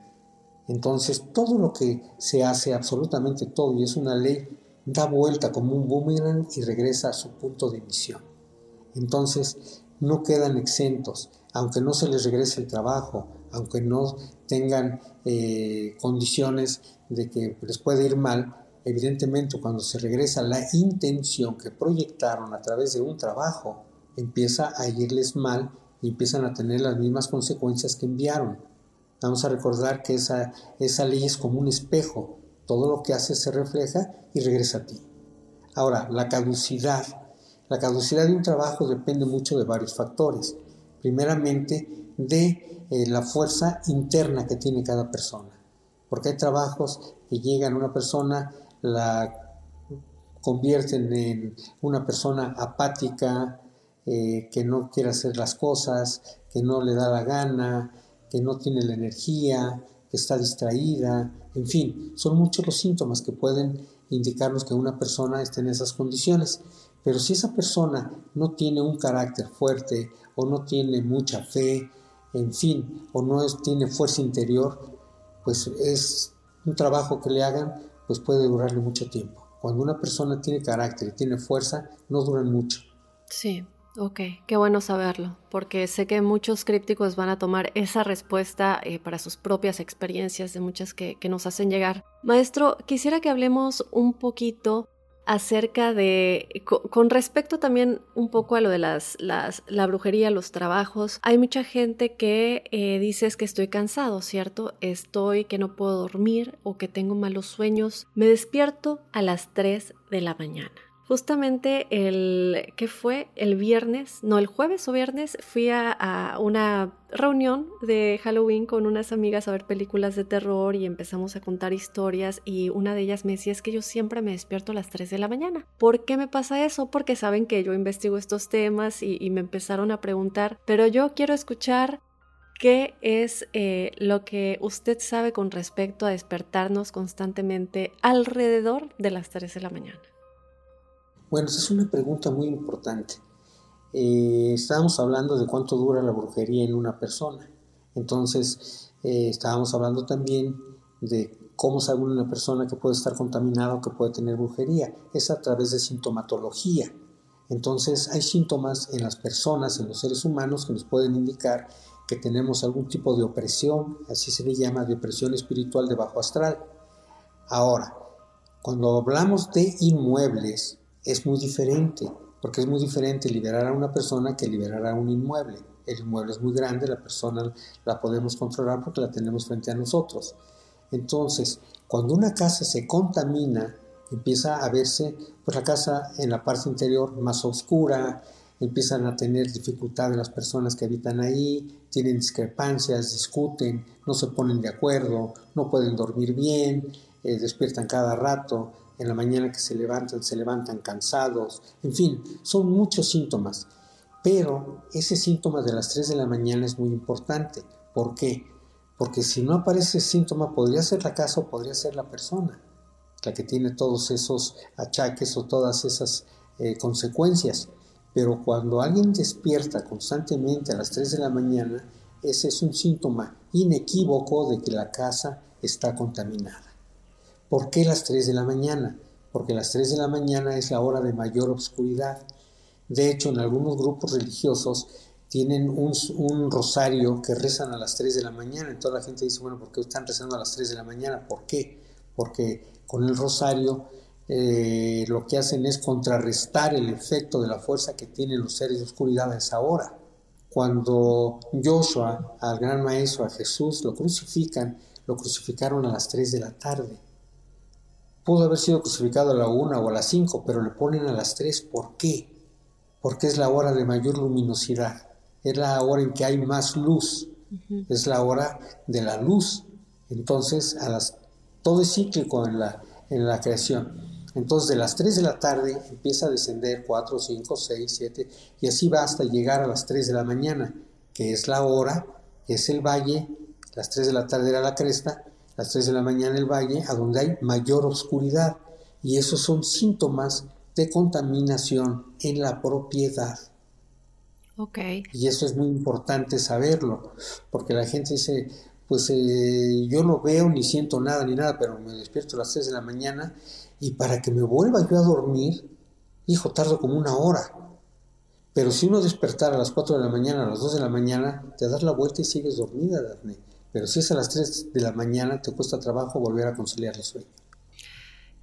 Entonces, todo lo que se hace, absolutamente todo, y es una ley, da vuelta como un boomerang y regresa a su punto de emisión. Entonces, no quedan exentos, aunque no se les regrese el trabajo, aunque no tengan eh, condiciones de que les puede ir mal, Evidentemente, cuando se regresa la intención que proyectaron a través de un trabajo, empieza a irles mal y empiezan a tener las mismas consecuencias que enviaron. Vamos a recordar que esa, esa ley es como un espejo. Todo lo que haces se refleja y regresa a ti. Ahora, la caducidad. La caducidad de un trabajo depende mucho de varios factores. Primeramente, de eh, la fuerza interna que tiene cada persona. Porque hay trabajos que llegan a una persona la convierten en una persona apática, eh, que no quiere hacer las cosas, que no le da la gana, que no tiene la energía, que está distraída, en fin, son muchos los síntomas que pueden indicarnos que una persona está en esas condiciones. Pero si esa persona no tiene un carácter fuerte o no tiene mucha fe, en fin, o no tiene fuerza interior, pues es un trabajo que le hagan pues puede durarle mucho tiempo. Cuando una persona tiene carácter y tiene fuerza, no duran mucho. Sí, ok, qué bueno saberlo, porque sé que muchos crípticos van a tomar esa respuesta eh, para sus propias experiencias, de muchas que, nos hacen llegar. Maestro, quisiera que hablemos un poquito acerca de, con respecto también un poco a lo de las, la brujería, los trabajos, hay mucha gente que eh, dice que estoy cansado, ¿cierto? Estoy que no puedo dormir o que tengo malos sueños. Me despierto a las 3 de la mañana. Justamente el que fue el viernes, no el jueves o viernes, fui a, una reunión de Halloween con unas amigas a ver películas de terror y empezamos a contar historias y una de ellas me decía es que yo siempre me despierto a las 3 de la mañana. ¿Por qué me pasa eso? Porque saben que yo investigo estos temas y, me empezaron a preguntar, pero yo quiero escuchar ¿Qué es eh, lo que usted sabe con respecto a despertarnos constantemente alrededor de las 3 de la mañana? Bueno, esa es una pregunta muy importante. Eh, estábamos hablando de cuánto dura la brujería en una persona. Entonces, eh, estábamos hablando también de cómo sabe una persona que puede estar contaminada o que puede tener brujería. Es a través de sintomatología. Entonces, hay síntomas en las personas, en los seres humanos, que nos pueden indicar que tenemos algún tipo de opresión, así se le llama, de opresión espiritual de bajo astral. Ahora, cuando hablamos de inmuebles, es muy diferente, porque es muy diferente liberar a una persona que liberar a un inmueble. El inmueble es muy grande, la persona la podemos controlar porque la tenemos frente a nosotros. Entonces, cuando una casa se contamina, empieza a verse pues, la casa en la parte interior más oscura, empiezan a tener dificultad las personas que habitan ahí, tienen discrepancias, discuten, no se ponen de acuerdo, no pueden dormir bien, eh, despiertan cada rato, en la mañana que se levantan, se levantan cansados, en fin, son muchos síntomas. Pero ese síntoma de las 3 de la mañana es muy importante. ¿Por qué? Porque si no aparece síntoma, podría ser la casa o podría ser la persona, la que tiene todos esos achaques o todas esas eh, consecuencias. Pero cuando alguien despierta constantemente a las 3 de la mañana, ese es un síntoma inequívoco de que la casa está contaminada. ¿Por qué las 3 de la mañana? Porque las 3 de la mañana es la hora de mayor oscuridad. De hecho, en algunos grupos religiosos tienen un, rosario que rezan a las 3 de la mañana. Entonces la gente dice, bueno, ¿por qué están rezando a las 3 de la mañana? ¿Por qué? Porque con el rosario eh, lo que hacen es contrarrestar el efecto de la fuerza que tienen los seres de oscuridad a esa hora. Cuando Joshua, al gran maestro, a Jesús, lo crucifican, lo crucificaron a las 3 de la tarde. Pudo haber sido crucificado a la una o a las cinco, pero le ponen a las tres. ¿Por qué? Porque es la hora de mayor luminosidad. Es la hora en que hay más luz. Es la hora de la luz. Entonces, a las, todo es cíclico en la, en la creación. Entonces, de las 3 de la tarde empieza a descender 4, 5, 6, 7, y así va hasta llegar a las 3 de la mañana, que es la hora, es el valle, las 3 de la tarde era la cresta, las 3 de la mañana el valle, a donde hay mayor oscuridad. Y esos son síntomas de contaminación en la propiedad. Okay. Y eso es muy importante saberlo, porque la gente dice, pues eh, yo no veo ni siento nada ni nada, pero me despierto a las 3 de la mañana y para que me vuelva yo a dormir, hijo, tardo como una hora. Pero si uno despertara a las 4 de la mañana, a las 2 de la mañana, te das la vuelta y sigues dormida, Daphne. Pero si es a las 3 de la mañana, te cuesta trabajo volver a conciliar el.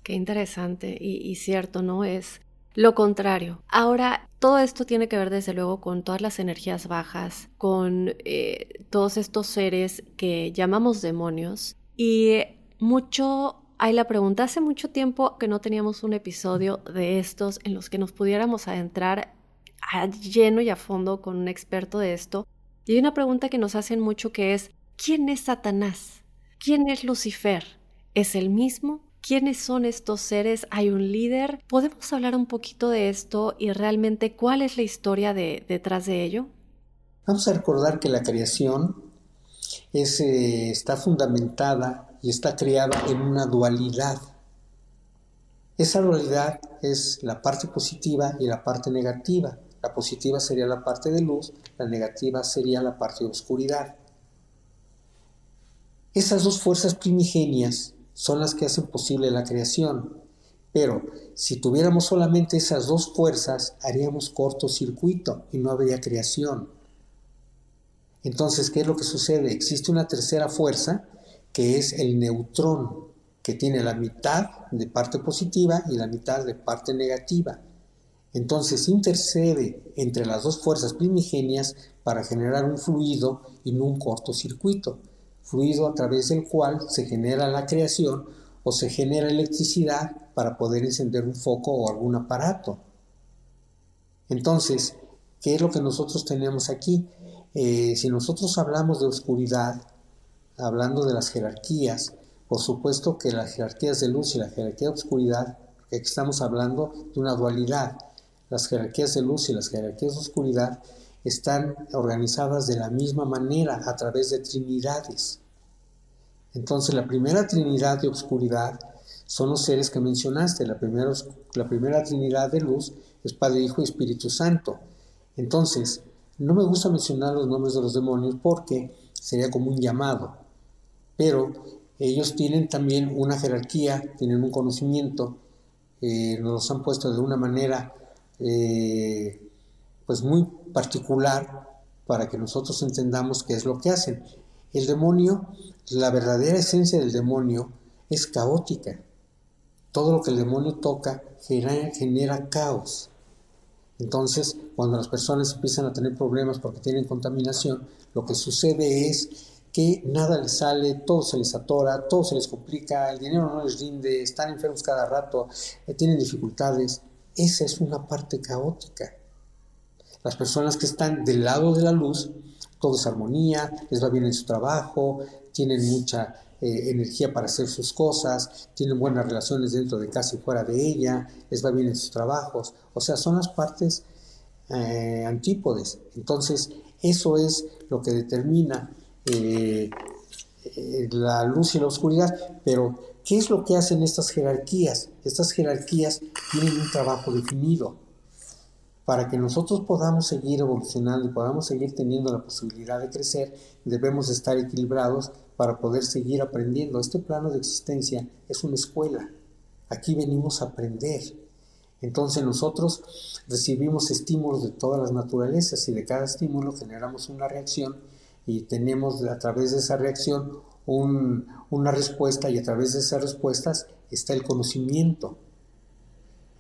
Qué interesante y, cierto, ¿no? Es lo contrario. Ahora, todo esto tiene que ver desde luego con todas las energías bajas, con eh, todos estos seres que llamamos demonios. Y mucho hay la pregunta, hace mucho tiempo que no teníamos un episodio de estos en los que nos pudiéramos adentrar a lleno y a fondo con un experto de esto. Y hay una pregunta que nos hacen mucho que es, ¿Quién es Satanás? ¿Quién es Lucifer? ¿Es el mismo? ¿Quiénes son estos seres? ¿Hay un líder? ¿Podemos hablar un poquito de esto y realmente cuál es la historia de, detrás de ello? Vamos a recordar que la creación eh, está fundamentada y está creada en una dualidad. Esa dualidad es la parte positiva y la parte negativa. La positiva sería la parte de luz, la negativa sería la parte de oscuridad. Esas dos fuerzas primigenias son las que hacen posible la creación. Pero si tuviéramos solamente esas dos fuerzas, haríamos cortocircuito y no habría creación. Entonces, ¿qué es lo que sucede? Existe una tercera fuerza que es el neutrón, que tiene la mitad de parte positiva y la mitad de parte negativa. Entonces intercede entre las dos fuerzas primigenias para generar un fluido y no un cortocircuito fluido a través del cual se genera la creación o se genera electricidad para poder encender un foco o algún aparato. Entonces, ¿qué es lo que nosotros tenemos aquí? Eh, si nosotros hablamos de oscuridad, hablando de las jerarquías, por supuesto que las jerarquías de luz y la jerarquía de oscuridad, que estamos hablando de una dualidad, las jerarquías de luz y las jerarquías de oscuridad están organizadas de la misma manera a través de trinidades. Entonces la primera trinidad de oscuridad son los seres que mencionaste. La primera, la primera trinidad de luz es Padre, Hijo y Espíritu Santo. Entonces, no me gusta mencionar los nombres de los demonios porque sería como un llamado. Pero ellos tienen también una jerarquía, tienen un conocimiento, eh, nos los han puesto de una manera eh, pues muy particular para que nosotros entendamos qué es lo que hacen. El demonio, la verdadera esencia del demonio es caótica. Todo lo que el demonio toca genera, caos. Entonces, cuando las personas empiezan a tener problemas porque tienen contaminación, lo que sucede es que nada les sale, todo se les atora, todo se les complica, el dinero no les rinde, están enfermos cada rato, eh, tienen dificultades. Esa es una parte caótica. Las personas que están del lado de la luz, todo es armonía, les va bien en su trabajo, tienen mucha eh, energía para hacer sus cosas, tienen buenas relaciones dentro de casa y fuera de ella, les va bien en sus trabajos. O sea, son las partes eh, antípodes. Entonces, eso es lo que determina eh, la luz y la oscuridad. Pero, ¿qué es lo que hacen estas jerarquías? Estas jerarquías tienen un trabajo definido. Para que nosotros podamos seguir evolucionando y podamos seguir teniendo la posibilidad de crecer, debemos estar equilibrados para poder seguir aprendiendo. Este plano de existencia es una escuela. Aquí venimos a aprender. Entonces nosotros recibimos estímulos de todas las naturalezas y de cada estímulo generamos una reacción y tenemos a través de esa reacción una respuesta y a través de esas respuestas está el conocimiento.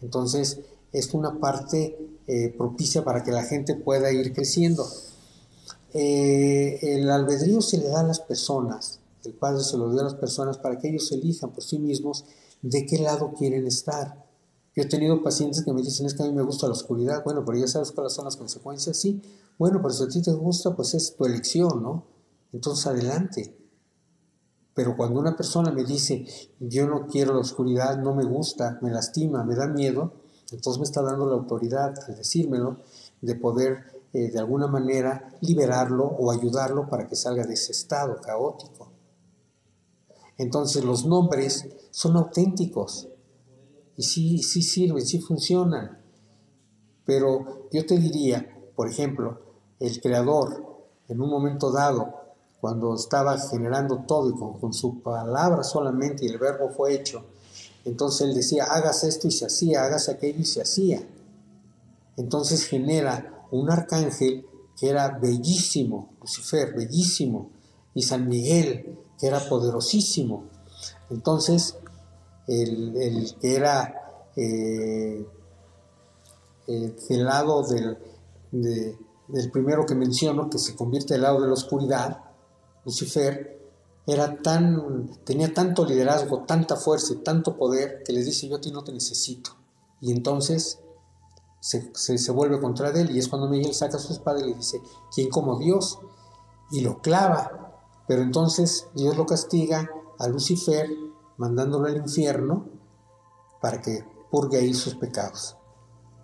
Entonces es una parte eh, propicia para que la gente pueda ir creciendo. Eh, el albedrío se le da a las personas, el Padre se lo dio a las personas para que ellos elijan por sí mismos de qué lado quieren estar. Yo he tenido pacientes que me dicen, es que a mí me gusta la oscuridad, bueno, pero ya sabes cuáles son las consecuencias, sí, bueno, pero si a ti te gusta, pues es tu elección, ¿no? Entonces adelante. Pero cuando una persona me dice, yo no quiero la oscuridad, no me gusta, me lastima, me da miedo, entonces me está dando la autoridad al decírmelo de poder eh, de alguna manera liberarlo o ayudarlo para que salga de ese estado caótico. Entonces los nombres son auténticos y sí, sí sirven, sí funcionan. Pero yo te diría, por ejemplo, el creador en un momento dado, cuando estaba generando todo y con, con su palabra solamente y el verbo fue hecho, entonces él decía, hagas esto y se hacía, hagas aquello y se hacía. Entonces genera un arcángel que era bellísimo, Lucifer, bellísimo, y San Miguel, que era poderosísimo. Entonces, el, que era eh, del lado del, del primero que menciono, que se convierte del lado de la oscuridad, Lucifer, era tan, tenía tanto liderazgo, tanta fuerza y tanto poder que les dice yo a ti no te necesito. Y entonces se, se, vuelve contra él y es cuando Miguel saca su espada y le dice, ¿quién como Dios? Y lo clava. Pero entonces Dios lo castiga a Lucifer mandándolo al infierno para que purgue ahí sus pecados.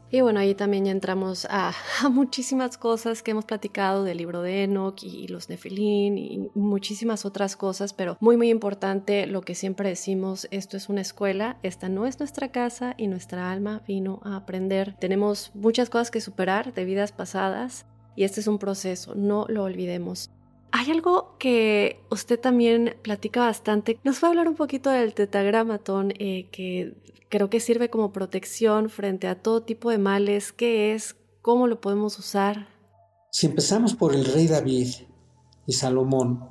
Y bueno, ahí también ya entramos [laughs] a, muchísimas cosas que hemos platicado del libro de Enoch y, los Nefilín y muchísimas otras cosas, pero muy muy importante lo que siempre decimos, esto es una escuela, esta no es nuestra casa y nuestra alma vino a aprender. Tenemos muchas cosas que superar de vidas pasadas y este es un proceso, no lo olvidemos. Hay algo que usted también platica bastante. Nos va a hablar un poquito del tetagramatón, eh, que creo que sirve como protección frente a todo tipo de males. ¿Qué es? ¿Cómo lo podemos usar? Si empezamos por el rey David y Salomón,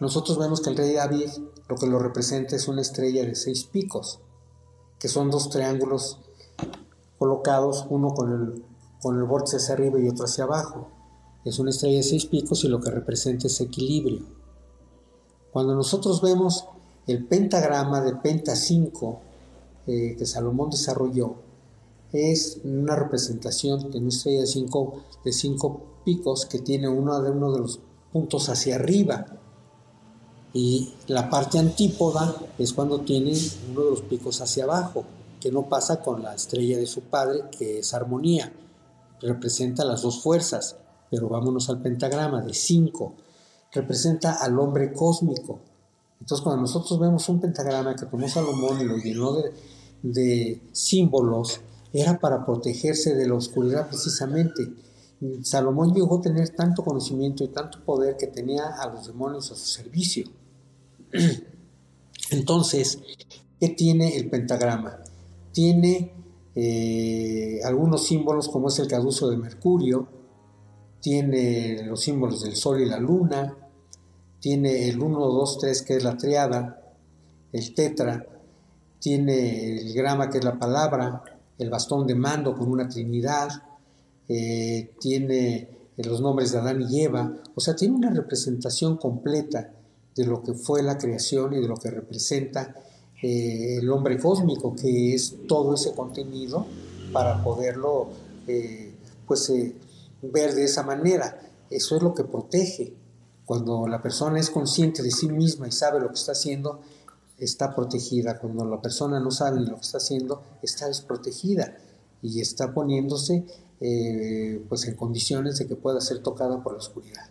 nosotros vemos que el rey David lo que lo representa es una estrella de seis picos, que son dos triángulos colocados, uno con el, con el vórtice hacia arriba y otro hacia abajo. Es una estrella de seis picos y lo que representa es equilibrio. Cuando nosotros vemos El pentagrama de Penta 5 eh, que Salomón desarrolló es una representación de una estrella de cinco, de cinco picos que tiene uno de, uno de los puntos hacia arriba. Y la parte antípoda es cuando tiene uno de los picos hacia abajo, que no pasa con la estrella de su padre, que es armonía. Representa las dos fuerzas, pero vámonos al pentagrama de cinco. Representa al hombre cósmico. Entonces cuando nosotros vemos un pentagrama que tomó Salomón y lo llenó de, de símbolos era para protegerse de la oscuridad precisamente. Salomón llegó a tener tanto conocimiento y tanto poder que tenía a los demonios a su servicio. [clears throat] Entonces, ¿qué tiene el pentagrama? Tiene eh, algunos símbolos como es el caduzo de Mercurio, tiene los símbolos del Sol y la Luna, tiene el 1, 2, 3 que es la triada, el tetra, tiene el grama que es la palabra, el bastón de mando con una trinidad, eh, tiene los nombres de Adán y Eva, o sea, tiene una representación completa de lo que fue la creación y de lo que representa eh, el hombre cósmico, que es todo ese contenido para poderlo eh, pues, ver de esa manera. Eso es lo que protege. Cuando la persona es consciente de sí misma y sabe lo que está haciendo, está protegida. Cuando la persona no sabe lo que está haciendo, está desprotegida y está poniéndose eh, pues en condiciones de que pueda ser tocada por la oscuridad.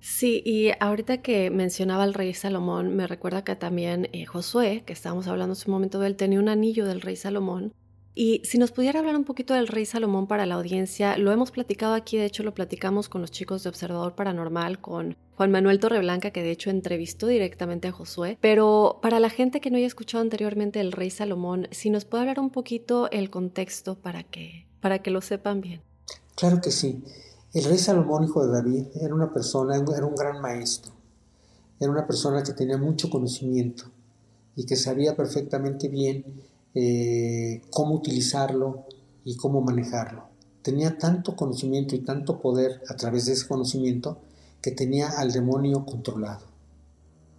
Sí, y ahorita que mencionaba al rey Salomón, me recuerda que también eh, Josué, que estábamos hablando hace un momento de él, tenía un anillo del rey Salomón y si nos pudiera hablar un poquito del rey Salomón para la audiencia, lo hemos platicado aquí, de hecho lo platicamos con los chicos de Observador Paranormal, con Juan Manuel Torreblanca, que de hecho entrevistó directamente a Josué, pero para la gente que no haya escuchado anteriormente el rey Salomón, si nos puede hablar un poquito el contexto para que, para que lo sepan bien. Claro que sí. El rey Salomón, hijo de David, era una persona, era un gran maestro, era una persona que tenía mucho conocimiento y que sabía perfectamente bien eh, cómo utilizarlo y cómo manejarlo. Tenía tanto conocimiento y tanto poder a través de ese conocimiento que tenía al demonio controlado.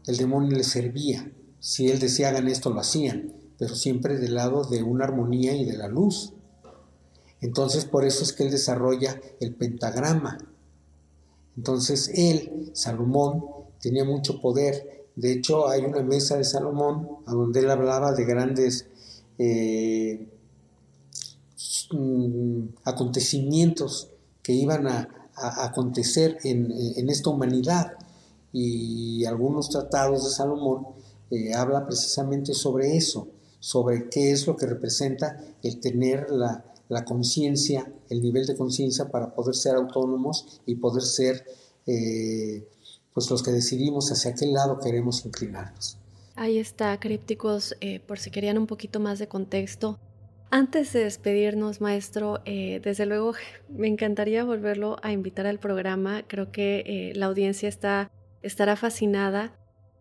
El demonio le servía. Si él decía hagan esto, lo hacían, pero siempre del lado de una armonía y de la luz. Entonces por eso es que él desarrolla el pentagrama. Entonces él, Salomón, tenía mucho poder. De hecho hay una mesa de Salomón a donde él hablaba de grandes eh, mm, acontecimientos que iban a, acontecer en, esta humanidad. Y algunos tratados de Salomón eh, habla precisamente sobre eso, sobre qué es lo que representa el tener la, conciencia, el nivel de conciencia para poder ser autónomos y poder ser eh, pues los que decidimos hacia qué lado queremos inclinarnos. Ahí está, crípticos, eh, por si querían un poquito más de contexto. Antes de despedirnos, maestro, eh, desde luego [laughs] me encantaría volverlo a invitar al programa. Creo que eh, la audiencia está, estará fascinada.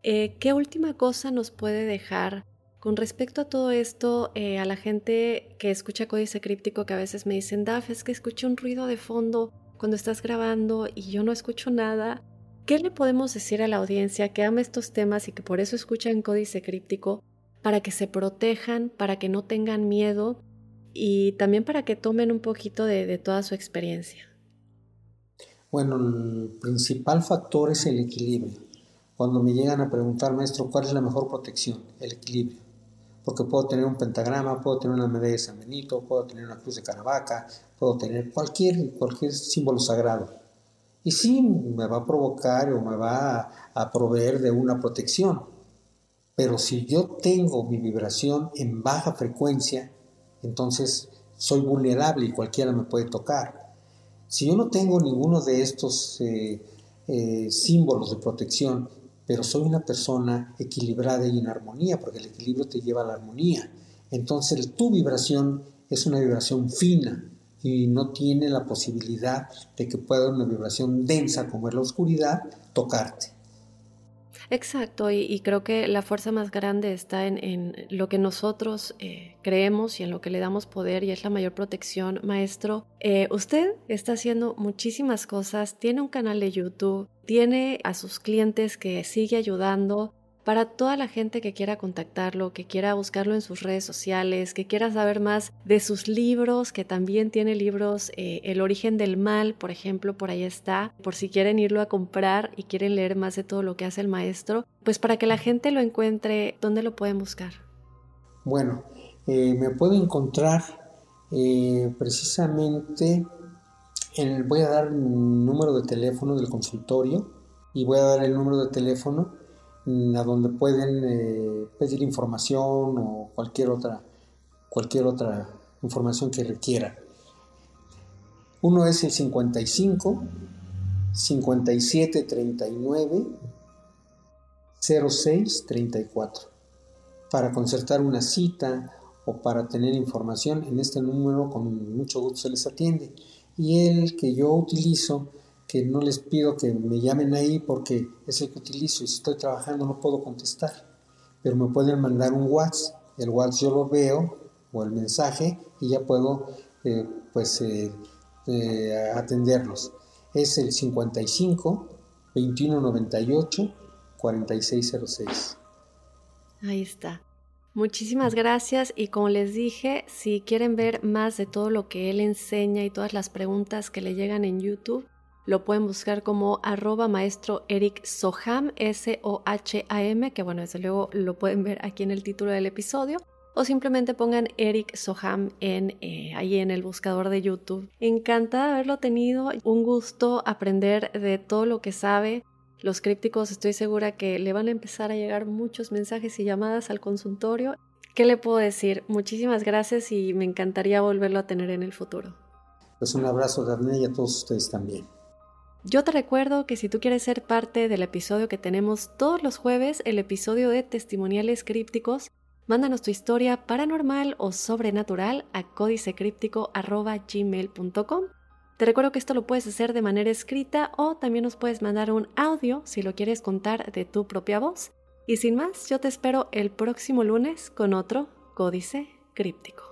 ¿Qué última cosa nos puede dejar con respecto a todo esto a la gente que escucha códice críptico que a veces me dicen, Daf, es que escucho un ruido de fondo cuando estás grabando y yo no escucho nada? ¿Qué le podemos decir a la audiencia que ama estos temas y que por eso escuchan Códice Críptico para que se protejan, para que no tengan miedo y también para que tomen un poquito de, toda su experiencia? Bueno, el principal factor es el equilibrio. Cuando me llegan a preguntar, maestro, ¿cuál es la mejor protección? El equilibrio. Porque puedo tener un pentagrama, puedo tener una medalla de San Benito, puedo tener una cruz de Caravaca, puedo tener cualquier, cualquier símbolo sagrado y sí, me va a provocar o me va a, proveer de una protección. Pero si yo tengo mi vibración en baja frecuencia, entonces soy vulnerable y cualquiera me puede tocar. Si yo no tengo ninguno de estos eh, eh, símbolos de protección, pero soy una persona equilibrada y en armonía, porque el equilibrio te lleva a la armonía, entonces tu vibración es una vibración fina, y no tiene la posibilidad de que pueda una vibración densa como es la oscuridad tocarte. Exacto, y, creo que la fuerza más grande está en, lo que nosotros eh, creemos y en lo que le damos poder y es la mayor protección. Maestro, eh, usted está haciendo muchísimas cosas, tiene un canal de YouTube, tiene a sus clientes que sigue ayudando, para toda la gente que quiera contactarlo, que quiera buscarlo en sus redes sociales, que quiera saber más de sus libros, que también tiene libros, eh, El origen del mal, por ejemplo, por ahí está, por si quieren irlo a comprar y quieren leer más de todo lo que hace el maestro, pues para que la gente lo encuentre, ¿dónde lo pueden buscar? Bueno, eh, me puedo encontrar eh, precisamente, en, voy a dar un número de teléfono del consultorio y voy a dar el número de teléfono a donde pueden eh, pedir información o cualquier otra, cualquier otra información que requieran. Uno es el 55 57 39 06 34 para concertar una cita o para tener información en este número con mucho gusto se les atiende y el que yo utilizo que no les pido que me llamen ahí porque es el que utilizo y si estoy trabajando no puedo contestar, pero me pueden mandar un WhatsApp, el WhatsApp yo lo veo o el mensaje y ya puedo eh, pues eh, eh, atenderlos. Es el 55 2198 4606. Ahí está. Muchísimas gracias y como les dije, si quieren ver más de todo lo que él enseña y todas las preguntas que le llegan en YouTube, lo pueden buscar como arroba maestro Eric Soham, S-O-H-A-M, que bueno, desde luego lo pueden ver aquí en el título del episodio. O simplemente pongan Eric Soham en, eh, ahí en el buscador de YouTube. Encantada de haberlo tenido, un gusto aprender de todo lo que sabe. Los crípticos estoy segura que le van a empezar a llegar muchos mensajes y llamadas al consultorio. ¿Qué le puedo decir? Muchísimas gracias y me encantaría volverlo a tener en el futuro. Pues un abrazo, y a todos ustedes también. Yo te recuerdo que si tú quieres ser parte del episodio que tenemos todos los jueves, el episodio de testimoniales crípticos, mándanos tu historia paranormal o sobrenatural a códicecríptico.gmail.com. Te recuerdo que esto lo puedes hacer de manera escrita o también nos puedes mandar un audio si lo quieres contar de tu propia voz. Y sin más, yo te espero el próximo lunes con otro Códice Críptico.